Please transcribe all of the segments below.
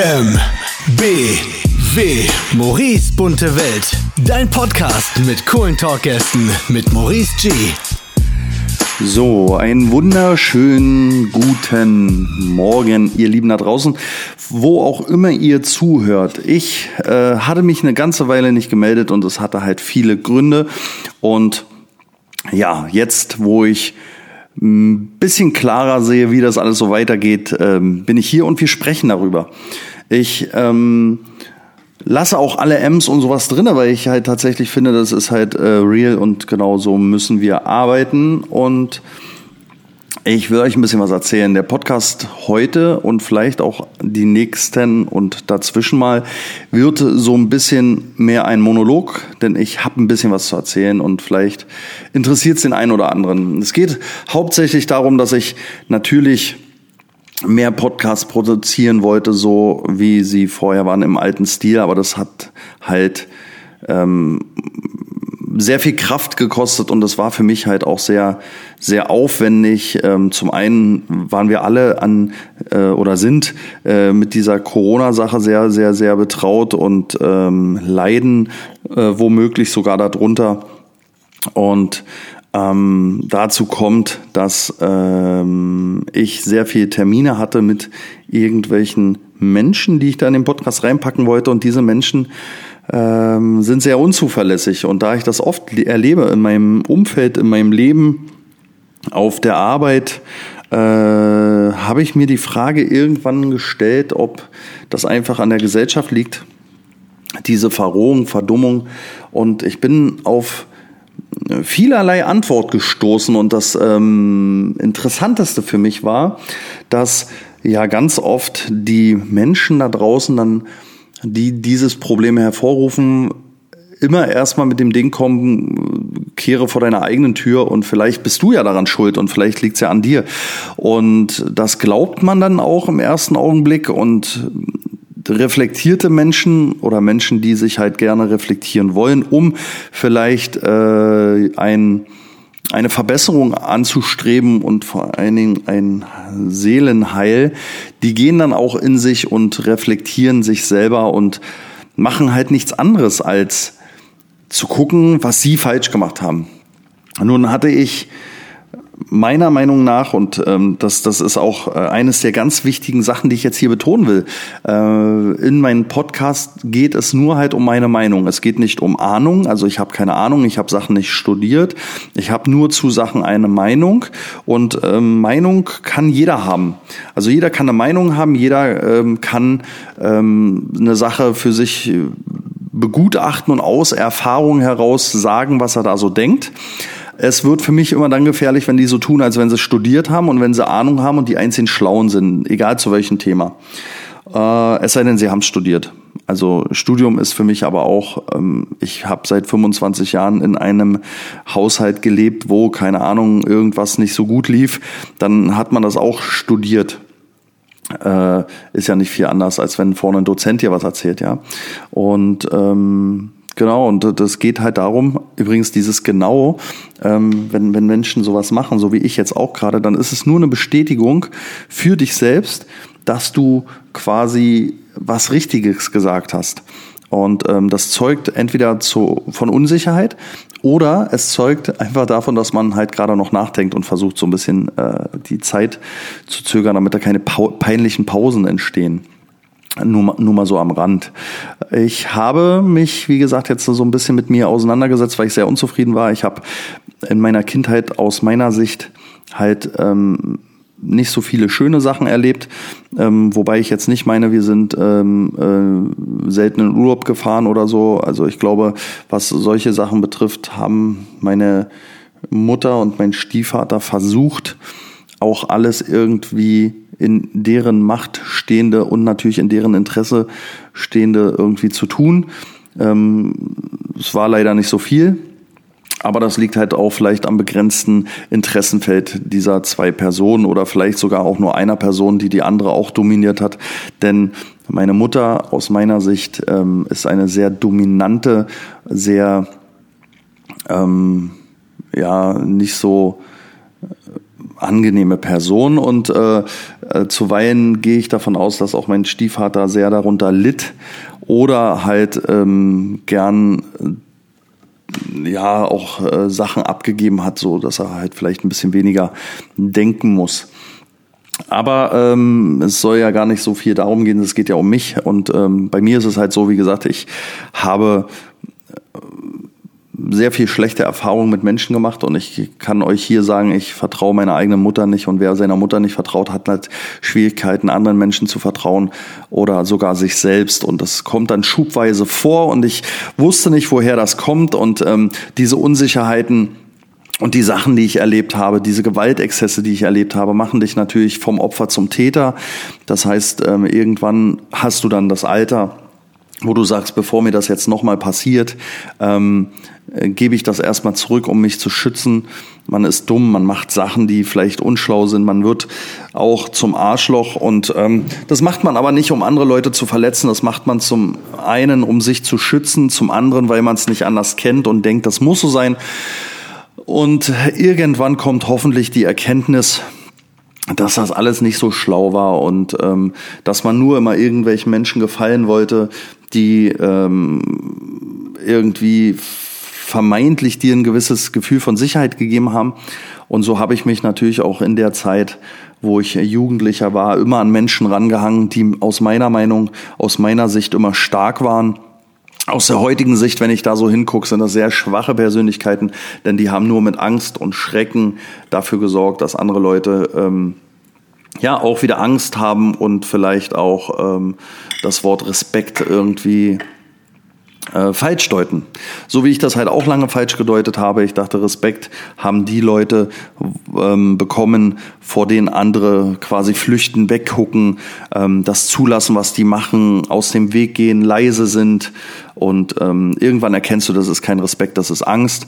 M, B, W. Maurice bunte Welt. Dein Podcast mit coolen Talkgästen mit Maurice G. So, einen wunderschönen guten Morgen, ihr Lieben da draußen, wo auch immer ihr zuhört. Ich äh, hatte mich eine ganze Weile nicht gemeldet und es hatte halt viele Gründe. Und ja, jetzt, wo ich ein bisschen klarer sehe, wie das alles so weitergeht, ähm, bin ich hier und wir sprechen darüber. Ich ähm, lasse auch alle M's und sowas drin, weil ich halt tatsächlich finde, das ist halt äh, real und genau so müssen wir arbeiten und ich will euch ein bisschen was erzählen. Der Podcast heute und vielleicht auch die nächsten und dazwischen mal wird so ein bisschen mehr ein Monolog, denn ich habe ein bisschen was zu erzählen und vielleicht interessiert es den einen oder anderen. Es geht hauptsächlich darum, dass ich natürlich mehr Podcasts produzieren wollte, so wie sie vorher waren im alten Stil, aber das hat halt ähm, sehr viel Kraft gekostet und das war für mich halt auch sehr, sehr aufwendig. Ähm, zum einen waren wir alle an äh, oder sind äh, mit dieser Corona-Sache sehr, sehr, sehr betraut und ähm, leiden äh, womöglich sogar darunter. Und ähm, dazu kommt, dass ähm, ich sehr viele Termine hatte mit irgendwelchen Menschen, die ich da in den Podcast reinpacken wollte und diese Menschen ähm, sind sehr unzuverlässig. Und da ich das oft erlebe in meinem Umfeld, in meinem Leben, auf der Arbeit, äh, habe ich mir die Frage irgendwann gestellt, ob das einfach an der Gesellschaft liegt, diese Verrohung, Verdummung. Und ich bin auf vielerlei Antwort gestoßen und das ähm, Interessanteste für mich war, dass ja ganz oft die Menschen da draußen dann die dieses Problem hervorrufen, immer erstmal mit dem Ding kommen, kehre vor deiner eigenen Tür und vielleicht bist du ja daran schuld und vielleicht liegt's ja an dir. Und das glaubt man dann auch im ersten Augenblick und reflektierte Menschen oder Menschen, die sich halt gerne reflektieren wollen, um vielleicht äh, ein eine Verbesserung anzustreben und vor allen Dingen ein Seelenheil, die gehen dann auch in sich und reflektieren sich selber und machen halt nichts anderes als zu gucken, was sie falsch gemacht haben. Nun hatte ich meiner Meinung nach, und ähm, das, das ist auch äh, eines der ganz wichtigen Sachen, die ich jetzt hier betonen will, äh, in meinem Podcast geht es nur halt um meine Meinung. Es geht nicht um Ahnung, also ich habe keine Ahnung, ich habe Sachen nicht studiert, ich habe nur zu Sachen eine Meinung und ähm, Meinung kann jeder haben. Also jeder kann eine Meinung haben, jeder ähm, kann ähm, eine Sache für sich begutachten und aus Erfahrung heraus sagen, was er da so denkt. Es wird für mich immer dann gefährlich, wenn die so tun, als wenn sie studiert haben und wenn sie Ahnung haben und die einzigen Schlauen sind, egal zu welchem Thema. Äh, es sei denn, sie haben studiert. Also Studium ist für mich aber auch, ähm, ich habe seit 25 Jahren in einem Haushalt gelebt, wo, keine Ahnung, irgendwas nicht so gut lief. Dann hat man das auch studiert. Äh, ist ja nicht viel anders, als wenn vorne ein Dozent dir was erzählt, ja. Und ähm, Genau, und das geht halt darum, übrigens dieses genau, ähm, wenn, wenn Menschen sowas machen, so wie ich jetzt auch gerade, dann ist es nur eine Bestätigung für dich selbst, dass du quasi was Richtiges gesagt hast. Und ähm, das zeugt entweder zu, von Unsicherheit oder es zeugt einfach davon, dass man halt gerade noch nachdenkt und versucht so ein bisschen äh, die Zeit zu zögern, damit da keine peinlichen Pausen entstehen. Nur, nur mal so am Rand. Ich habe mich, wie gesagt, jetzt so ein bisschen mit mir auseinandergesetzt, weil ich sehr unzufrieden war. Ich habe in meiner Kindheit aus meiner Sicht halt ähm, nicht so viele schöne Sachen erlebt, ähm, wobei ich jetzt nicht meine, wir sind ähm, äh, selten in Urlaub gefahren oder so. Also ich glaube, was solche Sachen betrifft, haben meine Mutter und mein Stiefvater versucht, auch alles irgendwie in deren Macht stehende und natürlich in deren Interesse stehende irgendwie zu tun. Ähm, es war leider nicht so viel, aber das liegt halt auch vielleicht am begrenzten Interessenfeld dieser zwei Personen oder vielleicht sogar auch nur einer Person, die die andere auch dominiert hat. Denn meine Mutter aus meiner Sicht ähm, ist eine sehr dominante, sehr ähm, ja nicht so angenehme Person und äh, äh, zuweilen gehe ich davon aus, dass auch mein Stiefvater sehr darunter litt oder halt ähm, gern ja auch äh, Sachen abgegeben hat, so dass er halt vielleicht ein bisschen weniger denken muss. Aber ähm, es soll ja gar nicht so viel darum gehen, es geht ja um mich. Und ähm, bei mir ist es halt so, wie gesagt, ich habe sehr viel schlechte Erfahrungen mit Menschen gemacht und ich kann euch hier sagen, ich vertraue meiner eigenen Mutter nicht und wer seiner Mutter nicht vertraut, hat halt Schwierigkeiten, anderen Menschen zu vertrauen oder sogar sich selbst und das kommt dann schubweise vor und ich wusste nicht, woher das kommt und ähm, diese Unsicherheiten und die Sachen, die ich erlebt habe, diese Gewaltexzesse, die ich erlebt habe, machen dich natürlich vom Opfer zum Täter. Das heißt, ähm, irgendwann hast du dann das Alter, wo du sagst, bevor mir das jetzt nochmal passiert, ähm, äh, gebe ich das erstmal zurück, um mich zu schützen. Man ist dumm, man macht Sachen, die vielleicht unschlau sind, man wird auch zum Arschloch und ähm, das macht man aber nicht, um andere Leute zu verletzen, das macht man zum einen, um sich zu schützen, zum anderen, weil man es nicht anders kennt und denkt, das muss so sein. Und irgendwann kommt hoffentlich die Erkenntnis, dass das alles nicht so schlau war und ähm, dass man nur immer irgendwelchen Menschen gefallen wollte, die ähm, irgendwie vermeintlich dir ein gewisses Gefühl von Sicherheit gegeben haben. Und so habe ich mich natürlich auch in der Zeit, wo ich Jugendlicher war, immer an Menschen rangehangen, die aus meiner Meinung, aus meiner Sicht immer stark waren. Aus der heutigen Sicht, wenn ich da so hingucke, sind das sehr schwache Persönlichkeiten, denn die haben nur mit Angst und Schrecken dafür gesorgt, dass andere Leute ähm, ja auch wieder Angst haben und vielleicht auch ähm, das Wort Respekt irgendwie äh, falsch deuten. So wie ich das halt auch lange falsch gedeutet habe. Ich dachte, Respekt haben die Leute ähm, bekommen, vor denen andere quasi flüchten, weggucken, ähm, das zulassen, was die machen, aus dem Weg gehen, leise sind. Und ähm, irgendwann erkennst du, das ist kein Respekt, das ist Angst.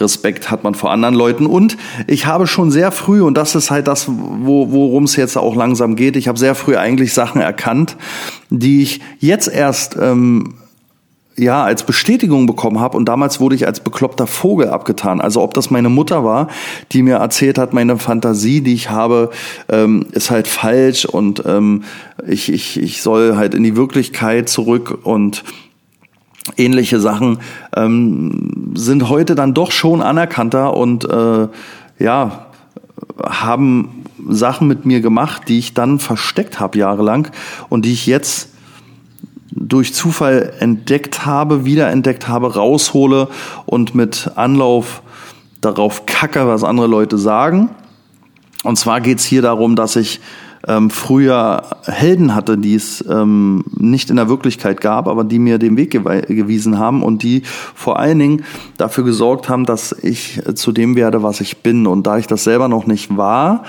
Respekt hat man vor anderen Leuten. Und ich habe schon sehr früh, und das ist halt das, wo, worum es jetzt auch langsam geht, ich habe sehr früh eigentlich Sachen erkannt, die ich jetzt erst ähm, ja, als Bestätigung bekommen habe und damals wurde ich als bekloppter Vogel abgetan. Also ob das meine Mutter war, die mir erzählt hat, meine Fantasie, die ich habe, ähm, ist halt falsch. Und ähm, ich, ich, ich soll halt in die Wirklichkeit zurück. Und ähnliche Sachen ähm, sind heute dann doch schon anerkannter. Und äh, ja, haben Sachen mit mir gemacht, die ich dann versteckt habe jahrelang und die ich jetzt durch Zufall entdeckt habe, wiederentdeckt habe, raushole und mit Anlauf darauf kacke, was andere Leute sagen. Und zwar geht's hier darum, dass ich ähm, früher Helden hatte, die es ähm, nicht in der Wirklichkeit gab, aber die mir den Weg gewiesen haben und die vor allen Dingen dafür gesorgt haben, dass ich zu dem werde, was ich bin. Und da ich das selber noch nicht war,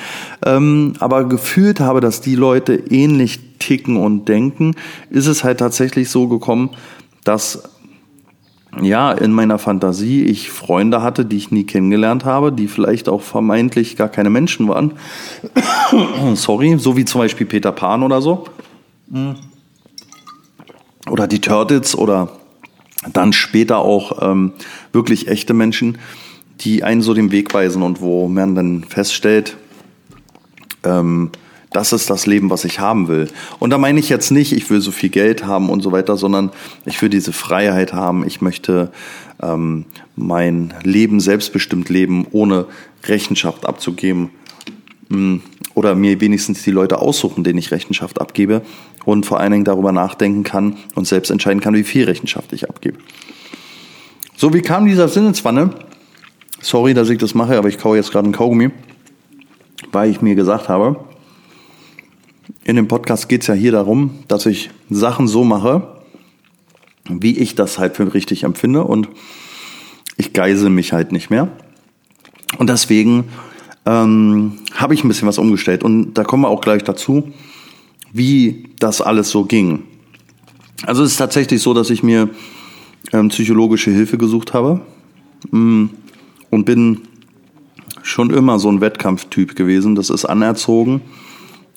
ähm, aber gefühlt habe, dass die Leute ähnlich ticken und denken, ist es halt tatsächlich so gekommen, dass ja, in meiner Fantasie ich Freunde hatte, die ich nie kennengelernt habe, die vielleicht auch vermeintlich gar keine Menschen waren. Sorry, so wie zum Beispiel Peter Pan oder so. Oder die Turtles oder dann später auch ähm, wirklich echte Menschen, die einen so den Weg weisen und wo man dann feststellt, ähm, das ist das Leben, was ich haben will. Und da meine ich jetzt nicht, ich will so viel Geld haben und so weiter, sondern ich will diese Freiheit haben. Ich möchte ähm, mein Leben selbstbestimmt leben, ohne Rechenschaft abzugeben. Mm, oder mir wenigstens die Leute aussuchen, denen ich Rechenschaft abgebe. Und vor allen Dingen darüber nachdenken kann und selbst entscheiden kann, wie viel Rechenschaft ich abgebe. So, wie kam dieser Sinneswanne? Sorry, dass ich das mache, aber ich kaue jetzt gerade einen Kaugummi, weil ich mir gesagt habe, in dem Podcast geht es ja hier darum, dass ich Sachen so mache, wie ich das halt für richtig empfinde und ich geisel mich halt nicht mehr. Und deswegen ähm, habe ich ein bisschen was umgestellt und da kommen wir auch gleich dazu, wie das alles so ging. Also es ist tatsächlich so, dass ich mir ähm, psychologische Hilfe gesucht habe ähm, und bin schon immer so ein Wettkampftyp gewesen. Das ist anerzogen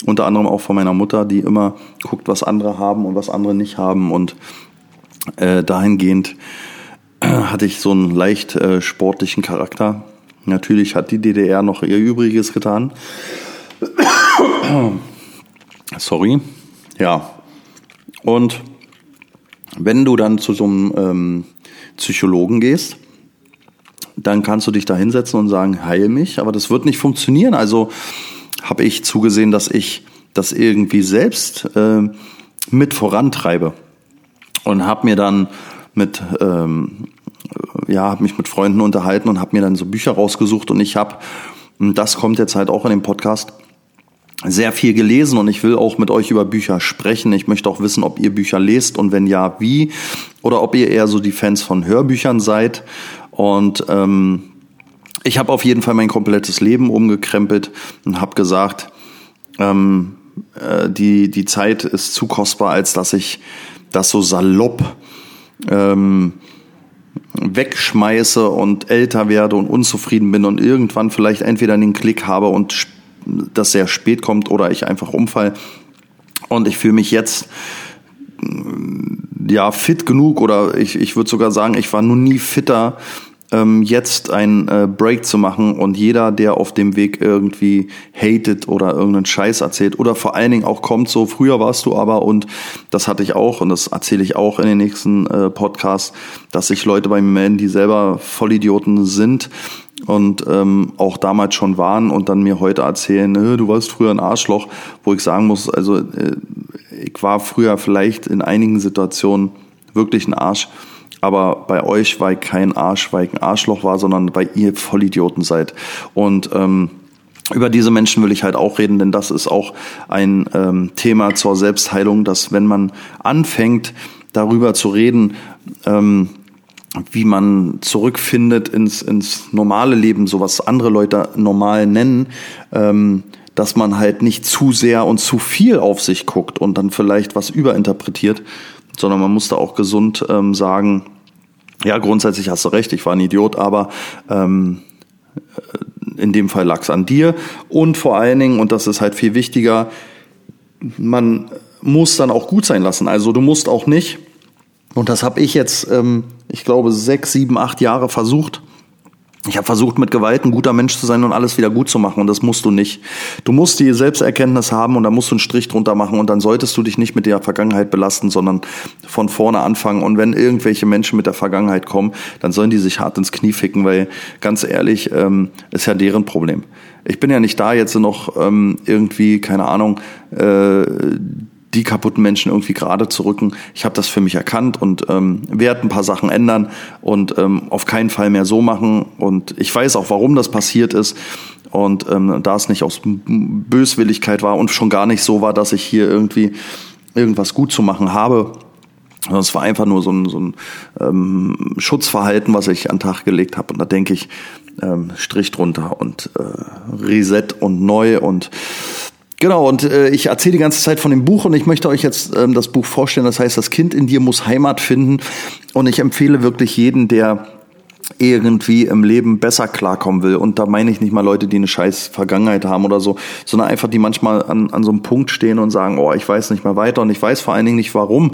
unter anderem auch von meiner Mutter, die immer guckt, was andere haben und was andere nicht haben. Und äh, dahingehend äh, hatte ich so einen leicht äh, sportlichen Charakter. Natürlich hat die DDR noch ihr Übriges getan. Sorry. Ja. Und wenn du dann zu so einem ähm, Psychologen gehst, dann kannst du dich da hinsetzen und sagen, heil mich, aber das wird nicht funktionieren. Also habe ich zugesehen, dass ich das irgendwie selbst äh, mit vorantreibe. Und habe mir dann mit ähm, ja habe mich mit Freunden unterhalten und habe mir dann so Bücher rausgesucht. Und ich habe das kommt jetzt halt auch in dem Podcast sehr viel gelesen. Und ich will auch mit euch über Bücher sprechen. Ich möchte auch wissen, ob ihr Bücher lest und wenn ja, wie. Oder ob ihr eher so die Fans von Hörbüchern seid. Und ähm, ich habe auf jeden Fall mein komplettes Leben umgekrempelt und habe gesagt, ähm, äh, die, die Zeit ist zu kostbar, als dass ich das so salopp ähm, wegschmeiße und älter werde und unzufrieden bin und irgendwann vielleicht entweder den Klick habe und das sehr spät kommt oder ich einfach umfall. Und ich fühle mich jetzt ja fit genug oder ich, ich würde sogar sagen, ich war noch nie fitter ähm, jetzt einen äh, Break zu machen und jeder, der auf dem Weg irgendwie hatet oder irgendeinen Scheiß erzählt oder vor allen Dingen auch kommt so, früher warst du aber und das hatte ich auch und das erzähle ich auch in den nächsten äh, Podcasts, dass sich Leute bei mir melden, die selber Vollidioten sind und ähm, auch damals schon waren und dann mir heute erzählen, äh, du warst früher ein Arschloch, wo ich sagen muss, also äh, ich war früher vielleicht in einigen Situationen wirklich ein Arsch, aber bei euch ich kein Arsch, weil ein Arschloch war, sondern weil ihr Vollidioten seid. Und ähm, über diese Menschen will ich halt auch reden, denn das ist auch ein ähm, Thema zur Selbstheilung, dass wenn man anfängt, darüber zu reden, ähm, wie man zurückfindet ins, ins normale Leben, so was andere Leute normal nennen, ähm, dass man halt nicht zu sehr und zu viel auf sich guckt und dann vielleicht was überinterpretiert, sondern man muss da auch gesund ähm, sagen, ja, grundsätzlich hast du recht, ich war ein Idiot, aber ähm, in dem Fall lag es an dir. Und vor allen Dingen, und das ist halt viel wichtiger, man muss dann auch gut sein lassen. Also du musst auch nicht, und das habe ich jetzt, ähm, ich glaube, sechs, sieben, acht Jahre versucht, ich habe versucht, mit Gewalt ein guter Mensch zu sein und alles wieder gut zu machen. Und das musst du nicht. Du musst die Selbsterkenntnis haben und da musst du einen Strich drunter machen. Und dann solltest du dich nicht mit der Vergangenheit belasten, sondern von vorne anfangen. Und wenn irgendwelche Menschen mit der Vergangenheit kommen, dann sollen die sich hart ins Knie ficken, weil ganz ehrlich, ähm, ist ja deren Problem. Ich bin ja nicht da jetzt noch ähm, irgendwie, keine Ahnung, äh, die kaputten Menschen irgendwie gerade zu rücken. Ich habe das für mich erkannt und ähm, werde ein paar Sachen ändern und ähm, auf keinen Fall mehr so machen. Und ich weiß auch, warum das passiert ist. Und ähm, da es nicht aus Böswilligkeit war und schon gar nicht so war, dass ich hier irgendwie irgendwas gut zu machen habe, sondern es war einfach nur so ein, so ein ähm, Schutzverhalten, was ich an den Tag gelegt habe. Und da denke ich, ähm, Strich drunter und äh, Reset und neu und Genau, und äh, ich erzähle die ganze Zeit von dem Buch und ich möchte euch jetzt ähm, das Buch vorstellen. Das heißt, das Kind in dir muss Heimat finden. Und ich empfehle wirklich jeden, der irgendwie im Leben besser klarkommen will. Und da meine ich nicht mal Leute, die eine scheiß Vergangenheit haben oder so, sondern einfach, die manchmal an, an so einem Punkt stehen und sagen, oh, ich weiß nicht mehr weiter und ich weiß vor allen Dingen nicht, warum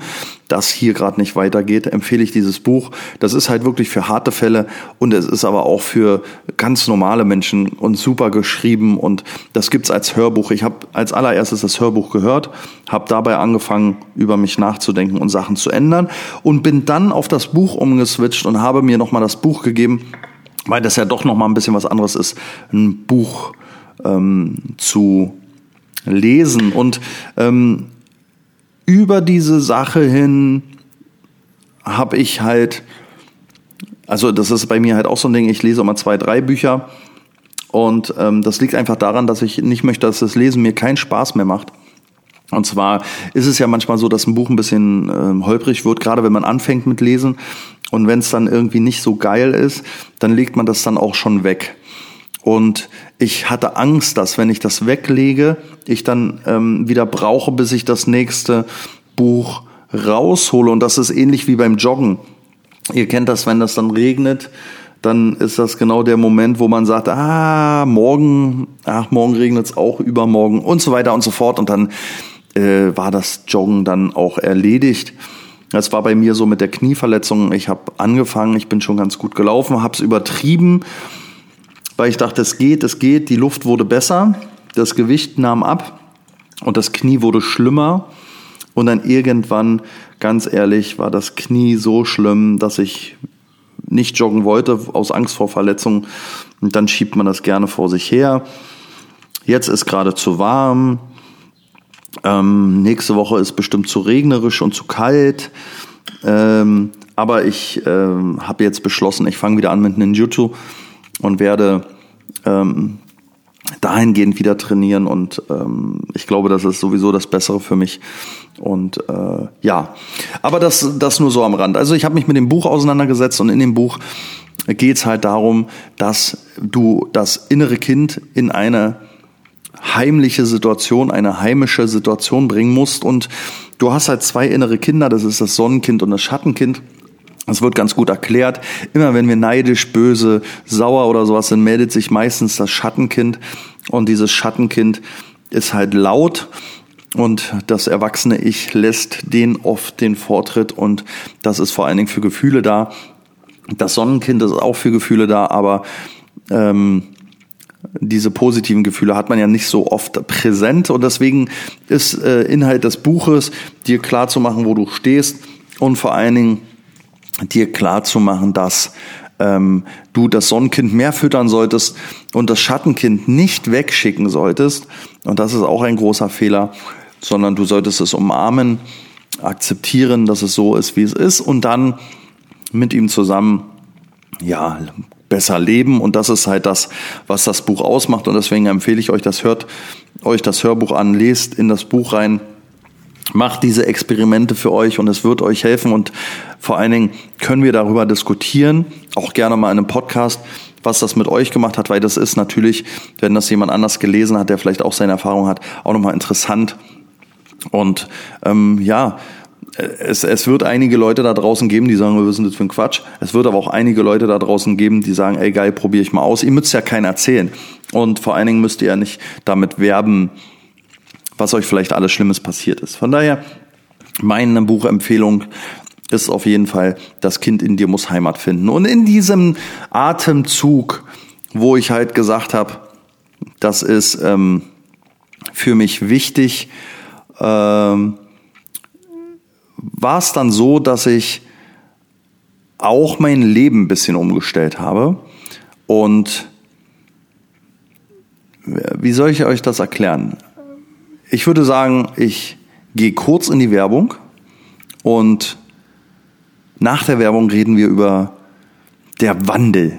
das hier gerade nicht weitergeht, empfehle ich dieses Buch. Das ist halt wirklich für harte Fälle und es ist aber auch für ganz normale Menschen und super geschrieben und das gibt's als Hörbuch. Ich habe als allererstes das Hörbuch gehört, habe dabei angefangen, über mich nachzudenken und Sachen zu ändern und bin dann auf das Buch umgeswitcht und habe mir nochmal das Buch gegeben, weil das ja doch nochmal ein bisschen was anderes ist, ein Buch ähm, zu lesen und ähm, über diese Sache hin habe ich halt, also das ist bei mir halt auch so ein Ding, ich lese immer zwei, drei Bücher und ähm, das liegt einfach daran, dass ich nicht möchte, dass das Lesen mir keinen Spaß mehr macht. Und zwar ist es ja manchmal so, dass ein Buch ein bisschen ähm, holprig wird, gerade wenn man anfängt mit Lesen. Und wenn es dann irgendwie nicht so geil ist, dann legt man das dann auch schon weg. Und ich hatte Angst, dass wenn ich das weglege, ich dann ähm, wieder brauche, bis ich das nächste Buch raushole. Und das ist ähnlich wie beim Joggen. Ihr kennt das, wenn das dann regnet, dann ist das genau der Moment, wo man sagt, ah, morgen, ach, morgen regnet es auch, übermorgen und so weiter und so fort. Und dann äh, war das Joggen dann auch erledigt. Das war bei mir so mit der Knieverletzung. Ich habe angefangen, ich bin schon ganz gut gelaufen, habe es übertrieben weil ich dachte, es geht, es geht, die Luft wurde besser, das Gewicht nahm ab und das Knie wurde schlimmer. Und dann irgendwann, ganz ehrlich, war das Knie so schlimm, dass ich nicht joggen wollte aus Angst vor Verletzungen. Und dann schiebt man das gerne vor sich her. Jetzt ist gerade zu warm. Ähm, nächste Woche ist bestimmt zu regnerisch und zu kalt. Ähm, aber ich ähm, habe jetzt beschlossen, ich fange wieder an mit Ninjutsu und werde ähm, dahingehend wieder trainieren und ähm, ich glaube, das ist sowieso das Bessere für mich. Und äh, ja, aber das, das nur so am Rand. Also ich habe mich mit dem Buch auseinandergesetzt und in dem Buch geht es halt darum, dass du das innere Kind in eine heimliche Situation, eine heimische Situation bringen musst. Und du hast halt zwei innere Kinder, das ist das Sonnenkind und das Schattenkind. Es wird ganz gut erklärt. Immer wenn wir neidisch, böse, sauer oder sowas sind, meldet sich meistens das Schattenkind. Und dieses Schattenkind ist halt laut und das erwachsene Ich lässt den oft den Vortritt und das ist vor allen Dingen für Gefühle da. Das Sonnenkind ist auch für Gefühle da, aber ähm, diese positiven Gefühle hat man ja nicht so oft präsent und deswegen ist äh, Inhalt des Buches, dir klar zu machen, wo du stehst und vor allen Dingen dir klar zu machen, dass ähm, du das Sonnenkind mehr füttern solltest und das Schattenkind nicht wegschicken solltest. Und das ist auch ein großer Fehler, sondern du solltest es umarmen, akzeptieren, dass es so ist, wie es ist und dann mit ihm zusammen, ja, besser leben. Und das ist halt das, was das Buch ausmacht. Und deswegen empfehle ich euch das, hört euch das Hörbuch an, lest in das Buch rein, macht diese Experimente für euch und es wird euch helfen. Und vor allen Dingen können wir darüber diskutieren, auch gerne mal in einem Podcast, was das mit euch gemacht hat, weil das ist natürlich, wenn das jemand anders gelesen hat, der vielleicht auch seine Erfahrung hat, auch nochmal interessant. Und ähm, ja, es, es wird einige Leute da draußen geben, die sagen, wir sind das für ein Quatsch. Es wird aber auch einige Leute da draußen geben, die sagen, ey geil, probiere ich mal aus. Ihr müsst ja keinen erzählen. Und vor allen Dingen müsst ihr ja nicht damit werben, was euch vielleicht alles Schlimmes passiert ist. Von daher, meine Buchempfehlung ist auf jeden Fall, das Kind in dir muss Heimat finden. Und in diesem Atemzug, wo ich halt gesagt habe, das ist ähm, für mich wichtig, ähm, war es dann so, dass ich auch mein Leben ein bisschen umgestellt habe. Und wie soll ich euch das erklären? Ich würde sagen, ich gehe kurz in die Werbung und nach der Werbung reden wir über der Wandel.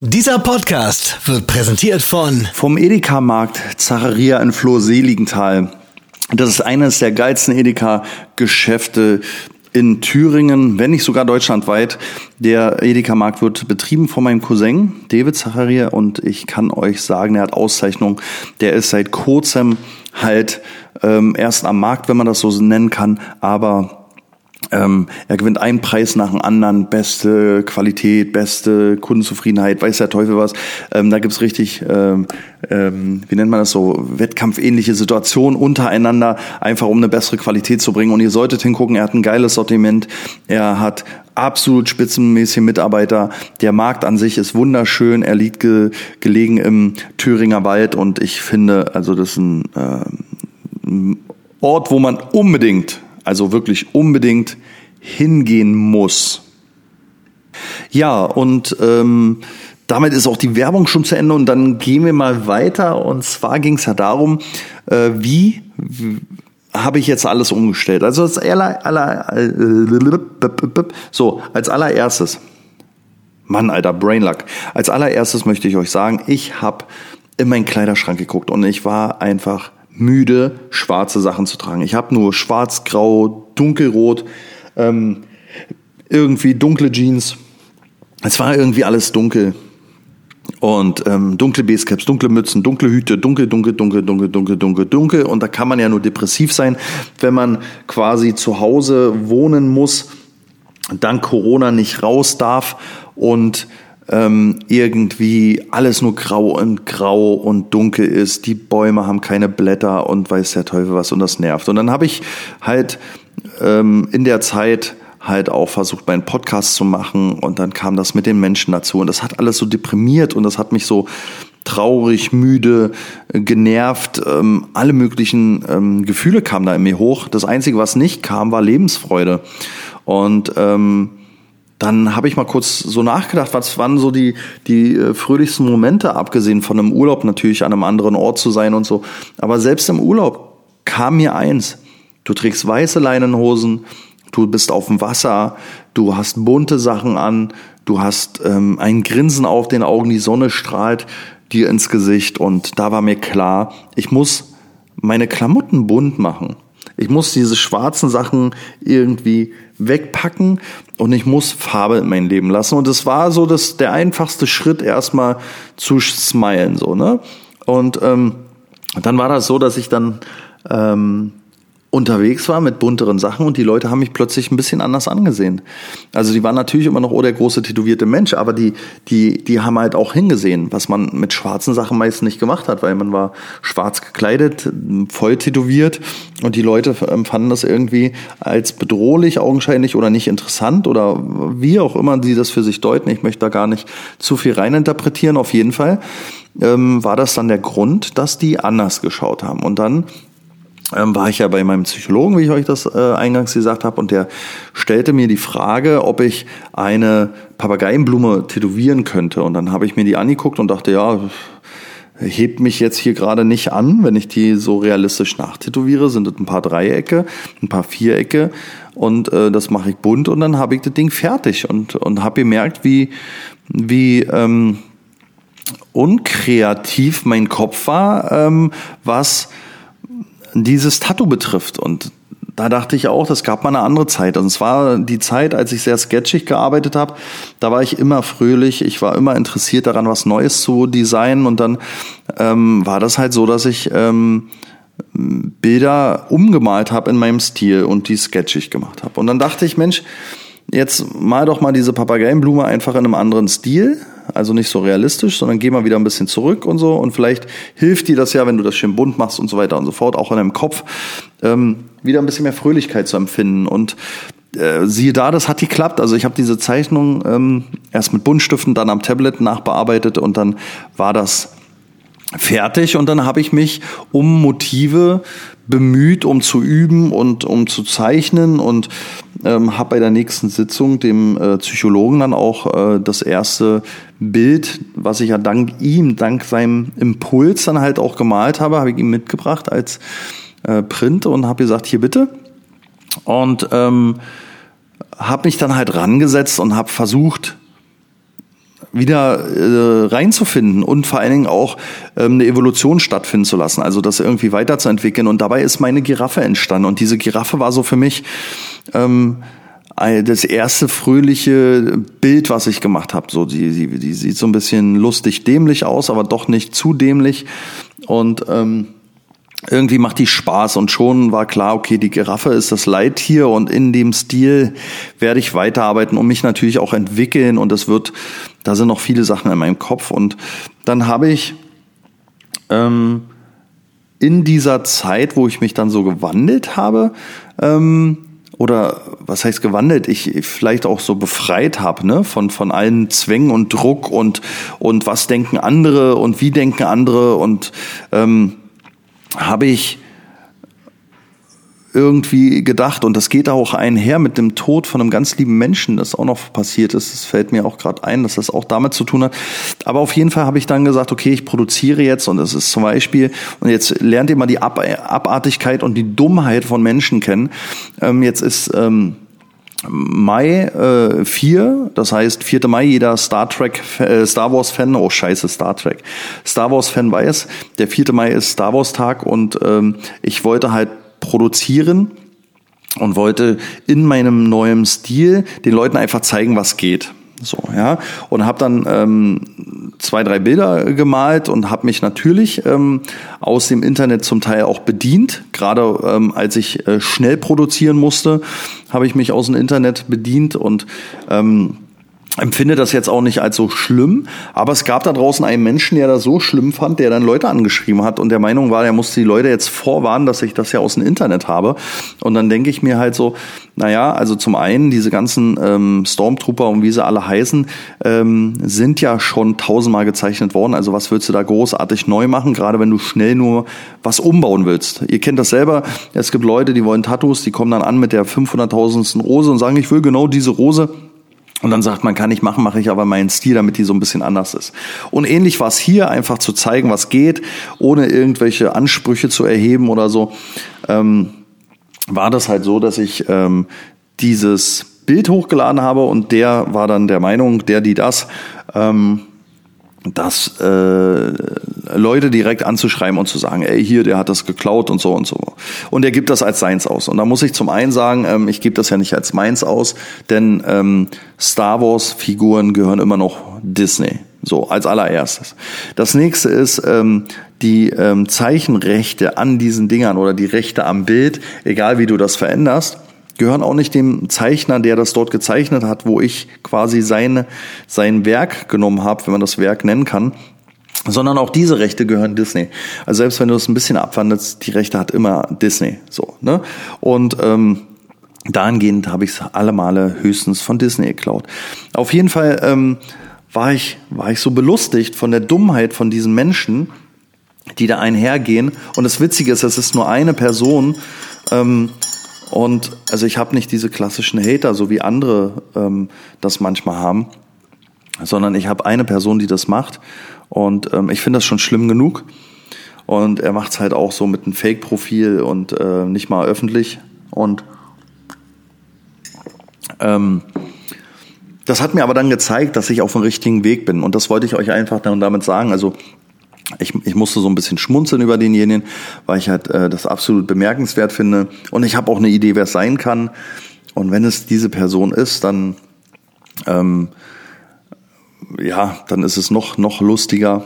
Dieser Podcast wird präsentiert von vom Edeka-Markt Zacharia in Flor-Seligenthal. Das ist eines der geilsten Edeka-Geschäfte in Thüringen, wenn nicht sogar deutschlandweit. Der Edeka-Markt wird betrieben von meinem Cousin David Zacharia und ich kann euch sagen, er hat Auszeichnung. Der ist seit kurzem halt ähm, erst am Markt, wenn man das so nennen kann, aber ähm, er gewinnt einen Preis nach dem anderen, beste Qualität, beste Kundenzufriedenheit, weiß der Teufel was. Ähm, da gibt's richtig, ähm, ähm, wie nennt man das so, wettkampfähnliche Situationen untereinander, einfach um eine bessere Qualität zu bringen. Und ihr solltet hingucken, er hat ein geiles Sortiment, er hat absolut spitzenmäßige Mitarbeiter. Der Markt an sich ist wunderschön, er liegt ge gelegen im Thüringer Wald und ich finde, also das ist ein, äh, ein Ort, wo man unbedingt also wirklich unbedingt hingehen muss. Ja, und ähm, damit ist auch die Werbung schon zu Ende und dann gehen wir mal weiter. Und zwar ging es ja darum, äh, wie, habe ich jetzt alles umgestellt. Also als aller, aller, so als allererstes, Mann, alter Brainluck. Als allererstes möchte ich euch sagen, ich habe in meinen Kleiderschrank geguckt und ich war einfach müde, schwarze Sachen zu tragen. Ich habe nur schwarz, grau, dunkelrot, ähm, irgendwie dunkle Jeans. Es war irgendwie alles dunkel. Und ähm, dunkle Basecaps, dunkle Mützen, dunkle Hüte, dunkel, dunkel, dunkel, dunkel, dunkel, dunkel, dunkel. Und da kann man ja nur depressiv sein, wenn man quasi zu Hause wohnen muss, dank Corona nicht raus darf und ähm, irgendwie alles nur grau und grau und dunkel ist, die Bäume haben keine Blätter und weiß der Teufel was und das nervt. Und dann habe ich halt ähm, in der Zeit halt auch versucht, meinen Podcast zu machen und dann kam das mit den Menschen dazu und das hat alles so deprimiert und das hat mich so traurig, müde, genervt, ähm, alle möglichen ähm, Gefühle kamen da in mir hoch. Das Einzige, was nicht kam, war Lebensfreude. Und ähm, dann habe ich mal kurz so nachgedacht, was waren so die, die äh, fröhlichsten Momente, abgesehen von einem Urlaub natürlich an einem anderen Ort zu sein und so. Aber selbst im Urlaub kam mir eins. Du trägst weiße Leinenhosen, du bist auf dem Wasser, du hast bunte Sachen an, du hast ähm, ein Grinsen auf den Augen, die Sonne strahlt dir ins Gesicht und da war mir klar, ich muss meine Klamotten bunt machen. Ich muss diese schwarzen Sachen irgendwie wegpacken und ich muss Farbe in mein Leben lassen. Und es war so dass der einfachste Schritt, erstmal zu smilen, so, ne? Und ähm, dann war das so, dass ich dann ähm, unterwegs war mit bunteren Sachen und die Leute haben mich plötzlich ein bisschen anders angesehen. Also die waren natürlich immer noch oh der große tätowierte Mensch, aber die die die haben halt auch hingesehen, was man mit schwarzen Sachen meist nicht gemacht hat, weil man war schwarz gekleidet, voll tätowiert und die Leute empfanden das irgendwie als bedrohlich augenscheinlich oder nicht interessant oder wie auch immer sie das für sich deuten. Ich möchte da gar nicht zu viel reininterpretieren. Auf jeden Fall ähm, war das dann der Grund, dass die anders geschaut haben und dann ähm, war ich ja bei meinem Psychologen, wie ich euch das äh, eingangs gesagt habe, und der stellte mir die Frage, ob ich eine Papageienblume tätowieren könnte. Und dann habe ich mir die angeguckt und dachte, ja, hebt mich jetzt hier gerade nicht an, wenn ich die so realistisch nachtätowiere, sind das ein paar Dreiecke, ein paar Vierecke und äh, das mache ich bunt und dann habe ich das Ding fertig und und habe gemerkt, wie wie ähm, unkreativ mein Kopf war, ähm, was dieses Tattoo betrifft. Und da dachte ich auch, das gab mal eine andere Zeit. Und es war die Zeit, als ich sehr sketchig gearbeitet habe. Da war ich immer fröhlich, ich war immer interessiert daran, was Neues zu designen. Und dann ähm, war das halt so, dass ich ähm, Bilder umgemalt habe in meinem Stil und die sketchig gemacht habe. Und dann dachte ich, Mensch, jetzt mal doch mal diese Papageienblume einfach in einem anderen Stil also nicht so realistisch, sondern geh mal wieder ein bisschen zurück und so. Und vielleicht hilft dir das ja, wenn du das schön bunt machst und so weiter und so fort, auch in deinem Kopf, ähm, wieder ein bisschen mehr Fröhlichkeit zu empfinden. Und äh, siehe da, das hat geklappt. Also ich habe diese Zeichnung ähm, erst mit Buntstiften, dann am Tablet nachbearbeitet und dann war das fertig und dann habe ich mich um Motive bemüht, um zu üben und um zu zeichnen und ähm, habe bei der nächsten Sitzung dem äh, Psychologen dann auch äh, das erste Bild, was ich ja dank ihm, dank seinem Impuls dann halt auch gemalt habe, habe ich ihm mitgebracht als äh, Print und habe gesagt, hier bitte. Und ähm, habe mich dann halt rangesetzt und habe versucht, wieder äh, reinzufinden und vor allen Dingen auch ähm, eine Evolution stattfinden zu lassen, also das irgendwie weiterzuentwickeln. Und dabei ist meine Giraffe entstanden. Und diese Giraffe war so für mich ähm, das erste fröhliche Bild, was ich gemacht habe. So, die, die, die sieht so ein bisschen lustig dämlich aus, aber doch nicht zu dämlich. Und ähm, irgendwie macht die Spaß und schon war klar, okay, die Giraffe ist das Leittier und in dem Stil werde ich weiterarbeiten und mich natürlich auch entwickeln und es wird, da sind noch viele Sachen in meinem Kopf. Und dann habe ich ähm, in dieser Zeit, wo ich mich dann so gewandelt habe, ähm, oder was heißt gewandelt, ich vielleicht auch so befreit habe, ne, von von allen Zwängen und Druck und und was denken andere und wie denken andere. Und ähm, habe ich irgendwie gedacht und das geht auch einher mit dem Tod von einem ganz lieben Menschen, das auch noch passiert ist. Es fällt mir auch gerade ein, dass das auch damit zu tun hat. Aber auf jeden Fall habe ich dann gesagt, okay, ich produziere jetzt und es ist zum Beispiel und jetzt lernt ihr mal die Ab Abartigkeit und die Dummheit von Menschen kennen. Ähm, jetzt ist ähm, Mai äh, 4, das heißt 4. Mai, jeder Star Trek, äh, Star Wars Fan, oh scheiße, Star Trek, Star Wars Fan weiß, der 4. Mai ist Star Wars Tag und ähm, ich wollte halt produzieren und wollte in meinem neuen Stil den Leuten einfach zeigen, was geht. So, ja. Und habe dann ähm, zwei, drei Bilder gemalt und habe mich natürlich ähm, aus dem Internet zum Teil auch bedient. Gerade ähm, als ich äh, schnell produzieren musste, habe ich mich aus dem Internet bedient und ähm, empfinde das jetzt auch nicht als so schlimm, aber es gab da draußen einen Menschen, der das so schlimm fand, der dann Leute angeschrieben hat und der Meinung war, er musste die Leute jetzt vorwarnen, dass ich das ja aus dem Internet habe. Und dann denke ich mir halt so, naja, also zum einen, diese ganzen ähm, Stormtrooper und wie sie alle heißen, ähm, sind ja schon tausendmal gezeichnet worden. Also was willst du da großartig neu machen, gerade wenn du schnell nur was umbauen willst? Ihr kennt das selber, es gibt Leute, die wollen Tattoos, die kommen dann an mit der 500.000. Rose und sagen, ich will genau diese Rose und dann sagt man, kann ich machen, mache ich aber meinen Stil, damit die so ein bisschen anders ist. Und ähnlich war es hier, einfach zu zeigen, was geht, ohne irgendwelche Ansprüche zu erheben oder so, ähm, war das halt so, dass ich ähm, dieses Bild hochgeladen habe und der war dann der Meinung, der, die das, ähm, dass äh, Leute direkt anzuschreiben und zu sagen, ey, hier, der hat das geklaut und so und so. Und er gibt das als seins aus. Und da muss ich zum einen sagen, ähm, ich gebe das ja nicht als meins aus, denn ähm, Star Wars-Figuren gehören immer noch Disney. So, als allererstes. Das nächste ist, ähm, die ähm, Zeichenrechte an diesen Dingern oder die Rechte am Bild, egal wie du das veränderst, gehören auch nicht dem Zeichner, der das dort gezeichnet hat, wo ich quasi seine, sein Werk genommen habe, wenn man das Werk nennen kann, sondern auch diese Rechte gehören Disney. Also selbst wenn du es ein bisschen abwandelst, die Rechte hat immer Disney. So, ne? Und ähm, dahingehend habe ich es alle Male höchstens von Disney geklaut. Auf jeden Fall ähm, war ich war ich so belustigt von der Dummheit von diesen Menschen, die da einhergehen. Und das Witzige ist, es ist nur eine Person. Ähm, und also ich habe nicht diese klassischen Hater, so wie andere ähm, das manchmal haben, sondern ich habe eine Person, die das macht. Und ähm, ich finde das schon schlimm genug. Und er macht es halt auch so mit einem Fake-Profil und äh, nicht mal öffentlich. Und ähm, das hat mir aber dann gezeigt, dass ich auf dem richtigen Weg bin. Und das wollte ich euch einfach dann damit sagen. Also ich, ich musste so ein bisschen schmunzeln über denjenigen, weil ich halt äh, das absolut bemerkenswert finde. Und ich habe auch eine Idee, wer es sein kann. Und wenn es diese Person ist, dann ähm, ja, dann ist es noch noch lustiger.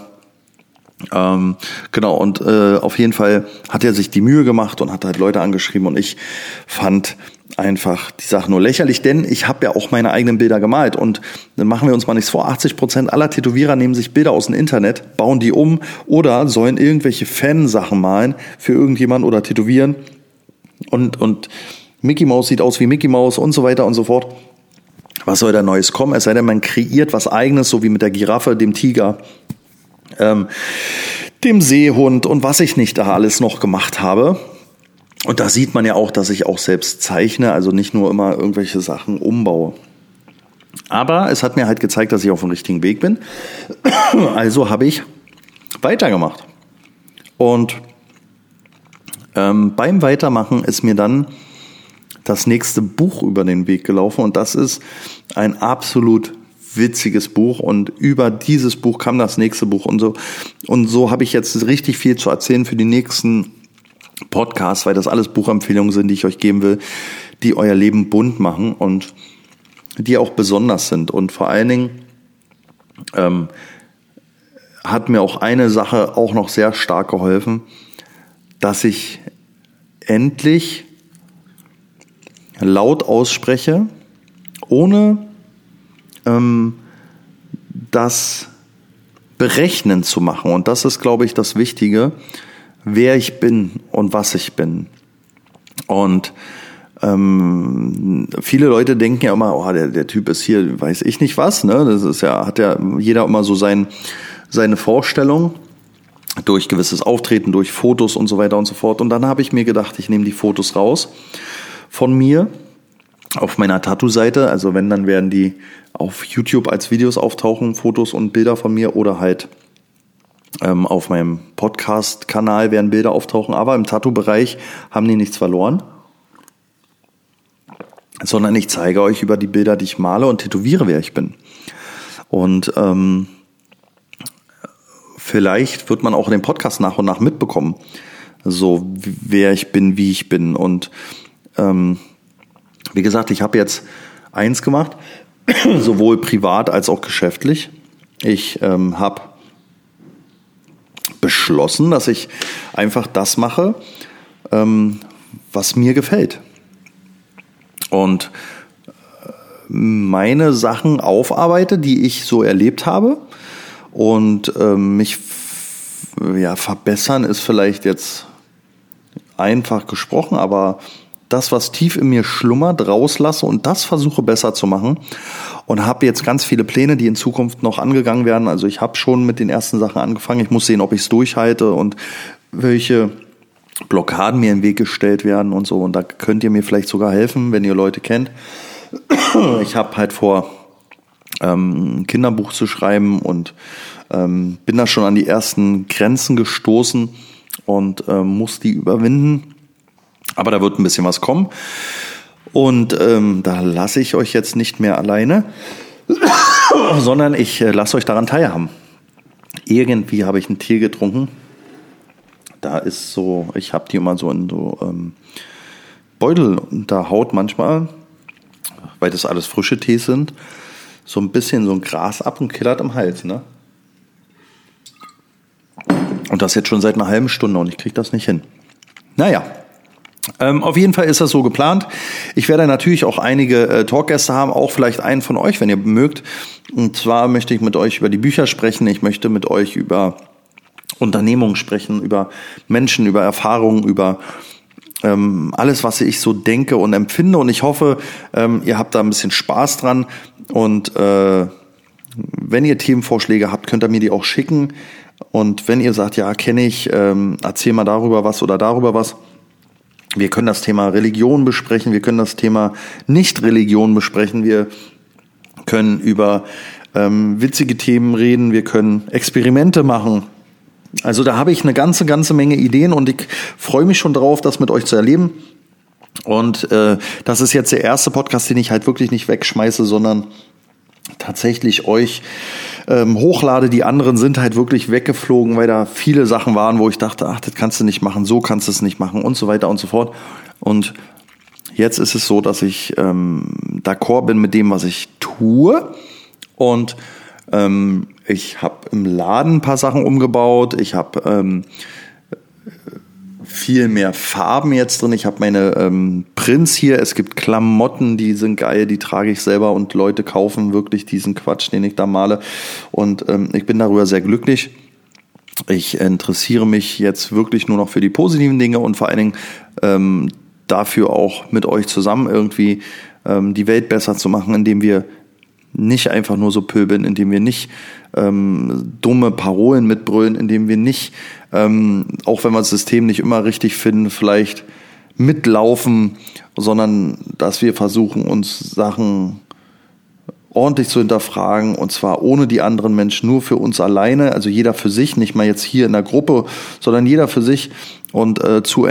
Ähm, genau, und äh, auf jeden Fall hat er sich die Mühe gemacht und hat halt Leute angeschrieben und ich fand einfach die Sache nur lächerlich, denn ich habe ja auch meine eigenen Bilder gemalt und dann machen wir uns mal nichts vor, 80 Prozent aller Tätowierer nehmen sich Bilder aus dem Internet, bauen die um oder sollen irgendwelche Fansachen malen für irgendjemanden oder tätowieren und, und Mickey Mouse sieht aus wie Mickey Mouse und so weiter und so fort. Was soll da Neues kommen? Es sei denn, man kreiert was Eigenes, so wie mit der Giraffe, dem Tiger, ähm, dem Seehund und was ich nicht da alles noch gemacht habe. Und da sieht man ja auch, dass ich auch selbst zeichne, also nicht nur immer irgendwelche Sachen umbaue. Aber es hat mir halt gezeigt, dass ich auf dem richtigen Weg bin. Also habe ich weitergemacht. Und ähm, beim Weitermachen ist mir dann das nächste Buch über den Weg gelaufen und das ist ein absolut witziges Buch und über dieses Buch kam das nächste Buch und so und so habe ich jetzt richtig viel zu erzählen für die nächsten Podcasts, weil das alles Buchempfehlungen sind, die ich euch geben will, die euer Leben bunt machen und die auch besonders sind. Und vor allen Dingen ähm, hat mir auch eine Sache auch noch sehr stark geholfen, dass ich endlich laut ausspreche, ohne ähm, das berechnen zu machen. Und das ist, glaube ich, das Wichtige wer ich bin und was ich bin. Und ähm, viele Leute denken ja immer, oh, der, der Typ ist hier, weiß ich nicht was, ne? Das ist ja, hat ja jeder immer so sein, seine Vorstellung durch gewisses Auftreten, durch Fotos und so weiter und so fort. Und dann habe ich mir gedacht, ich nehme die Fotos raus von mir auf meiner Tattoo-Seite. Also wenn, dann werden die auf YouTube als Videos auftauchen, Fotos und Bilder von mir oder halt ähm, auf meinem Podcast-Kanal werden Bilder auftauchen, aber im Tattoo-Bereich haben die nichts verloren. Sondern ich zeige euch über die Bilder, die ich male und tätowiere, wer ich bin. Und ähm, vielleicht wird man auch den Podcast nach und nach mitbekommen, so wer ich bin, wie ich bin. Und ähm, wie gesagt, ich habe jetzt eins gemacht, sowohl privat als auch geschäftlich. Ich ähm, habe beschlossen, dass ich einfach das mache, ähm, was mir gefällt. Und äh, meine Sachen aufarbeite, die ich so erlebt habe und ähm, mich ja verbessern ist vielleicht jetzt einfach gesprochen, aber das, was tief in mir schlummert, rauslasse und das versuche besser zu machen. Und habe jetzt ganz viele Pläne, die in Zukunft noch angegangen werden. Also ich habe schon mit den ersten Sachen angefangen. Ich muss sehen, ob ich es durchhalte und welche Blockaden mir im Weg gestellt werden und so. Und da könnt ihr mir vielleicht sogar helfen, wenn ihr Leute kennt. Ich habe halt vor, ähm, ein Kinderbuch zu schreiben und ähm, bin da schon an die ersten Grenzen gestoßen und ähm, muss die überwinden. Aber da wird ein bisschen was kommen. Und ähm, da lasse ich euch jetzt nicht mehr alleine, sondern ich äh, lasse euch daran teilhaben. Irgendwie habe ich einen Tee getrunken. Da ist so, ich habe die immer so in so ähm, Beutel unter Haut manchmal, weil das alles frische Tees sind, so ein bisschen so ein Gras ab und killert am Hals, ne? Und das jetzt schon seit einer halben Stunde und ich kriege das nicht hin. Naja, ähm, auf jeden Fall ist das so geplant. Ich werde natürlich auch einige äh, Talkgäste haben, auch vielleicht einen von euch, wenn ihr mögt. Und zwar möchte ich mit euch über die Bücher sprechen. Ich möchte mit euch über Unternehmungen sprechen, über Menschen, über Erfahrungen, über ähm, alles, was ich so denke und empfinde. Und ich hoffe, ähm, ihr habt da ein bisschen Spaß dran. Und äh, wenn ihr Themenvorschläge habt, könnt ihr mir die auch schicken. Und wenn ihr sagt, ja, kenne ich, ähm, erzähl mal darüber was oder darüber was wir können das Thema Religion besprechen, wir können das Thema Nicht-Religion besprechen, wir können über ähm, witzige Themen reden, wir können Experimente machen. Also da habe ich eine ganze, ganze Menge Ideen und ich freue mich schon drauf, das mit euch zu erleben. Und äh, das ist jetzt der erste Podcast, den ich halt wirklich nicht wegschmeiße, sondern tatsächlich euch ähm, hochlade. Die anderen sind halt wirklich weggeflogen, weil da viele Sachen waren, wo ich dachte, ach, das kannst du nicht machen, so kannst du es nicht machen und so weiter und so fort. Und jetzt ist es so, dass ich ähm, d'accord bin mit dem, was ich tue. Und ähm, ich habe im Laden ein paar Sachen umgebaut. Ich habe ähm, viel mehr Farben jetzt drin. Ich habe meine ähm, Prints hier. Es gibt Klamotten, die sind geil, die trage ich selber und Leute kaufen wirklich diesen Quatsch, den ich da male. Und ähm, ich bin darüber sehr glücklich. Ich interessiere mich jetzt wirklich nur noch für die positiven Dinge und vor allen Dingen ähm, dafür auch mit euch zusammen irgendwie ähm, die Welt besser zu machen, indem wir nicht einfach nur so pöbeln, indem wir nicht ähm, dumme Parolen mitbrüllen, indem wir nicht, ähm, auch wenn wir das System nicht immer richtig finden, vielleicht mitlaufen, sondern dass wir versuchen, uns Sachen ordentlich zu hinterfragen und zwar ohne die anderen Menschen, nur für uns alleine, also jeder für sich, nicht mal jetzt hier in der Gruppe, sondern jeder für sich und äh, zu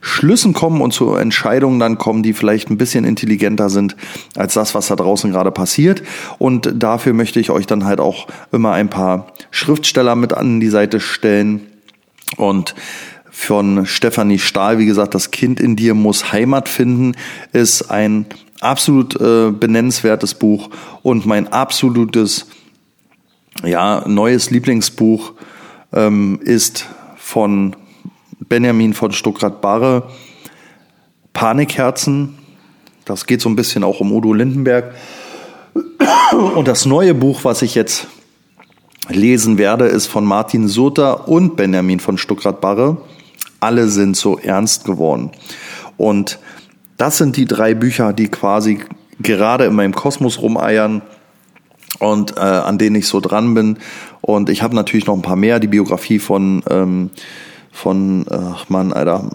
Entschlüssen kommen und zu Entscheidungen dann kommen, die vielleicht ein bisschen intelligenter sind als das, was da draußen gerade passiert. Und dafür möchte ich euch dann halt auch immer ein paar Schriftsteller mit an die Seite stellen und von Stefanie Stahl, wie gesagt, das Kind in dir muss Heimat finden, ist ein absolut äh, benennenswertes Buch und mein absolutes ja neues Lieblingsbuch ähm, ist von Benjamin von Stuckrad-Barre Panikherzen. Das geht so ein bisschen auch um Udo Lindenberg. Und das neue Buch, was ich jetzt lesen werde, ist von Martin Sutter und Benjamin von Stuckrad-Barre. Alle sind so ernst geworden. Und das sind die drei Bücher, die quasi gerade in meinem Kosmos rumeiern und äh, an denen ich so dran bin. Und ich habe natürlich noch ein paar mehr. Die Biografie von, ähm, von ach Mann, Alter,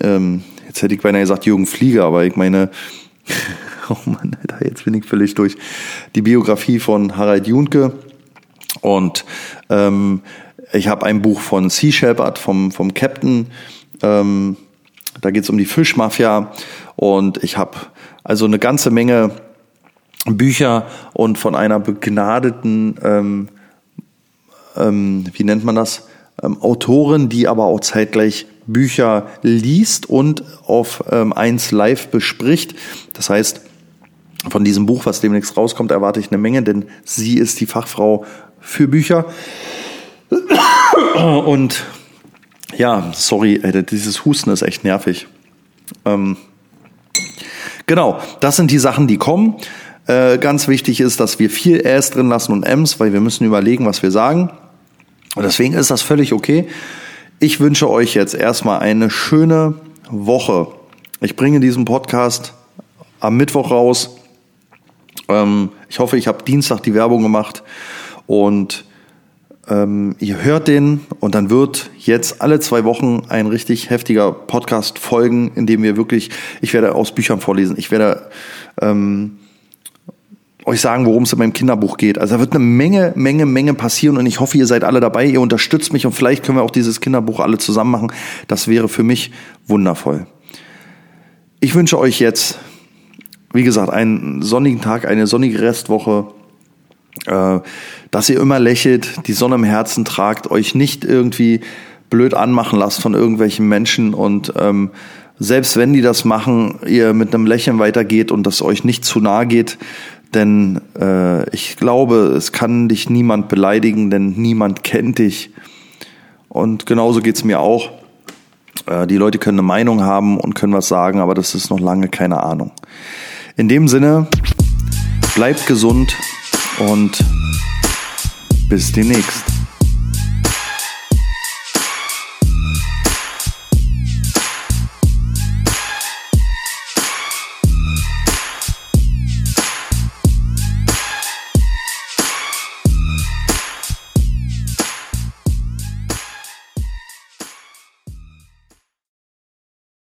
ähm, jetzt hätte ich beinahe gesagt Jürgen Flieger, aber ich meine, oh Mann, Alter, jetzt bin ich völlig durch. Die Biografie von Harald Junke und ähm, ich habe ein Buch von Sea Shepherd, vom, vom Captain. Ähm, da geht es um die Fischmafia und ich habe also eine ganze Menge Bücher und von einer begnadeten, ähm, ähm, wie nennt man das, ähm, Autorin, die aber auch zeitgleich Bücher liest und auf ähm, eins live bespricht. Das heißt, von diesem Buch, was demnächst rauskommt, erwarte ich eine Menge, denn sie ist die Fachfrau für Bücher. Und ja, sorry, dieses Husten ist echt nervig. Ähm, Genau, das sind die Sachen, die kommen. Äh, ganz wichtig ist, dass wir viel Äs drin lassen und Ms, weil wir müssen überlegen, was wir sagen. Und deswegen ist das völlig okay. Ich wünsche euch jetzt erstmal eine schöne Woche. Ich bringe diesen Podcast am Mittwoch raus. Ähm, ich hoffe, ich habe Dienstag die Werbung gemacht und ähm, ihr hört den und dann wird jetzt alle zwei Wochen ein richtig heftiger Podcast folgen, in dem wir wirklich, ich werde aus Büchern vorlesen, ich werde ähm, euch sagen, worum es in meinem Kinderbuch geht. Also da wird eine Menge, Menge, Menge passieren und ich hoffe, ihr seid alle dabei, ihr unterstützt mich und vielleicht können wir auch dieses Kinderbuch alle zusammen machen. Das wäre für mich wundervoll. Ich wünsche euch jetzt, wie gesagt, einen sonnigen Tag, eine sonnige Restwoche äh, dass ihr immer lächelt, die Sonne im Herzen tragt, euch nicht irgendwie blöd anmachen lasst von irgendwelchen Menschen und ähm, selbst wenn die das machen, ihr mit einem Lächeln weitergeht und das euch nicht zu nahe geht, denn äh, ich glaube, es kann dich niemand beleidigen, denn niemand kennt dich. Und genauso geht's mir auch. Äh, die Leute können eine Meinung haben und können was sagen, aber das ist noch lange keine Ahnung. In dem Sinne, bleibt gesund und bis demnächst.